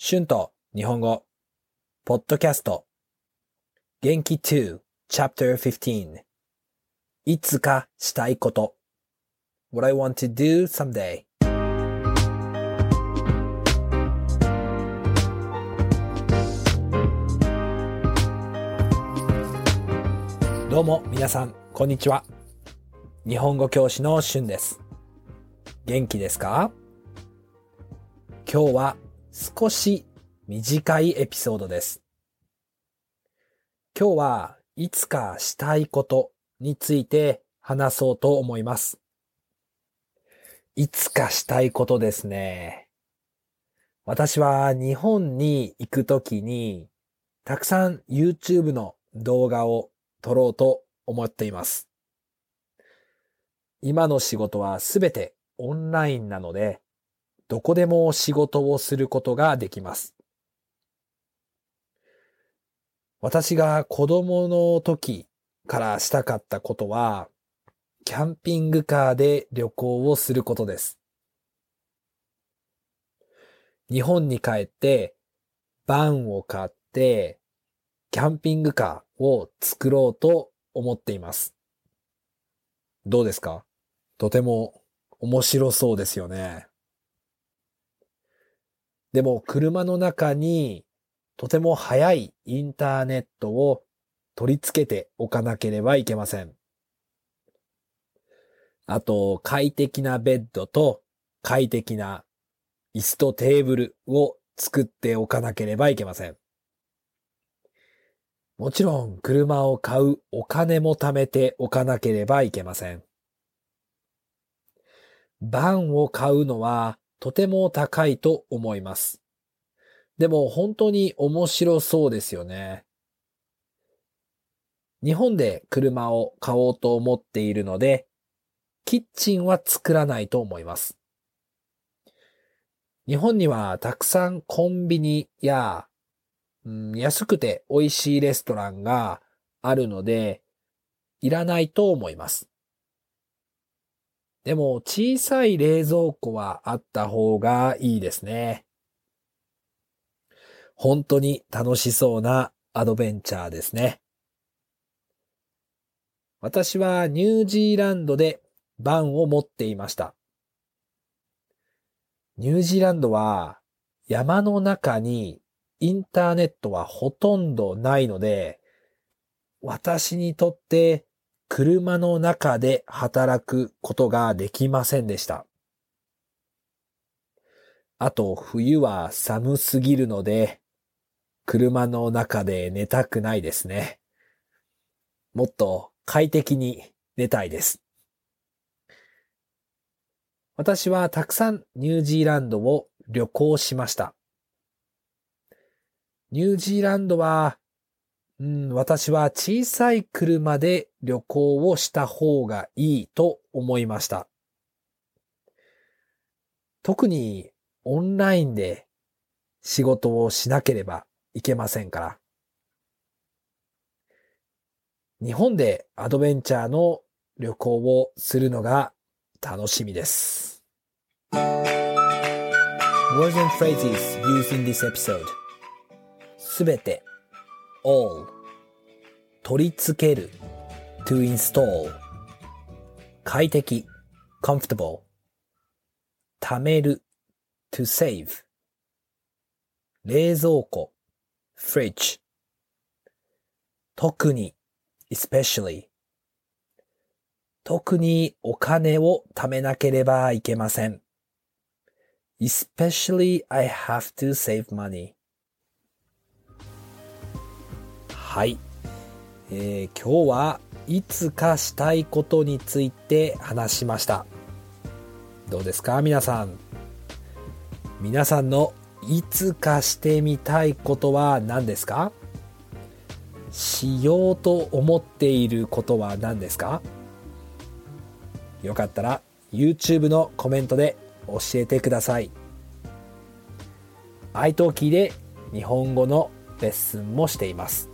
春と日本語、ポッドキャスト、元気2 Chapter 15いつかしたいこと。What I want to do someday どうも皆さん、こんにちは。日本語教師の春です。元気ですか？今日は少し短いエピソードです。今日はいつかしたいことについて話そうと思います。いつかしたいことですね。私は日本に行くときにたくさん YouTube の動画を撮ろうと思っています。今の仕事はすべてオンラインなので、どこでも仕事をすることができます。私が子供の時からしたかったことは、キャンピングカーで旅行をすることです。日本に帰って、バンを買って、キャンピングカーを作ろうと思っています。どうですか？とても面白そうですよね。でも車の中にとても速いインターネットを取り付けておかなければいけません。あと、快適なベッドと快適な椅子とテーブルを作っておかなければいけません。もちろん車を買うお金も貯めておかなければいけません。バンを買うのはとても高いと思います。でも本当に面白そうですよね。日本で車を買おうと思っているので、キッチンは作らないと思います。日本にはたくさんコンビニや、うん、安くて美味しいレストランがあるので、いらないと思います。でも小さい冷蔵庫はあった方がいいですね。本当に楽しそうなアドベンチャーですね。私はニュージーランドでバンを持っていました。ニュージーランドは山の中にインターネットはほとんどないので、私にとって車の中で働くことができませんでした。あと冬は寒すぎるので、車の中で寝たくないですね。もっと快適に寝たいです。私はたくさんニュージーランドを旅行しました。ニュージーランドはうん、私は小さい車で旅行をした方がいいと思いました。特にオンラインで仕事をしなければいけませんから。日本でアドベンチャーの旅行をするのが楽しみです。Words and phrases used in this episode すべて all 取り付ける to install 快適 comfortable 貯める to save 冷蔵庫 fridge 特に especially 特にお金を貯めなければいけません especially I have to save money はい、えー今日はいつかしたいことについて話しました。どうですか？皆さん。皆さんのいつかしてみたいことは何ですか？しようと思っていることは何ですか？よかったら YouTube のコメントで教えてください。iTalki で日本語のレッスンもしています。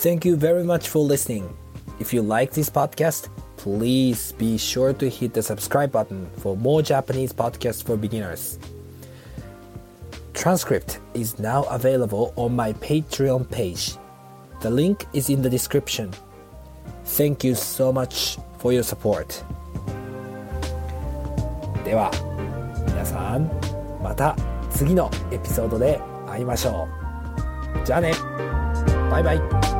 Thank you very much for listening. If you like this podcast, please be sure to hit the subscribe button for more Japanese podcasts for beginners. transcript is now available on my Patreon page. The link is in the description. Thank you so much for your support. では皆さんまた次のエピソードで会いましょう。じゃあねバイバイ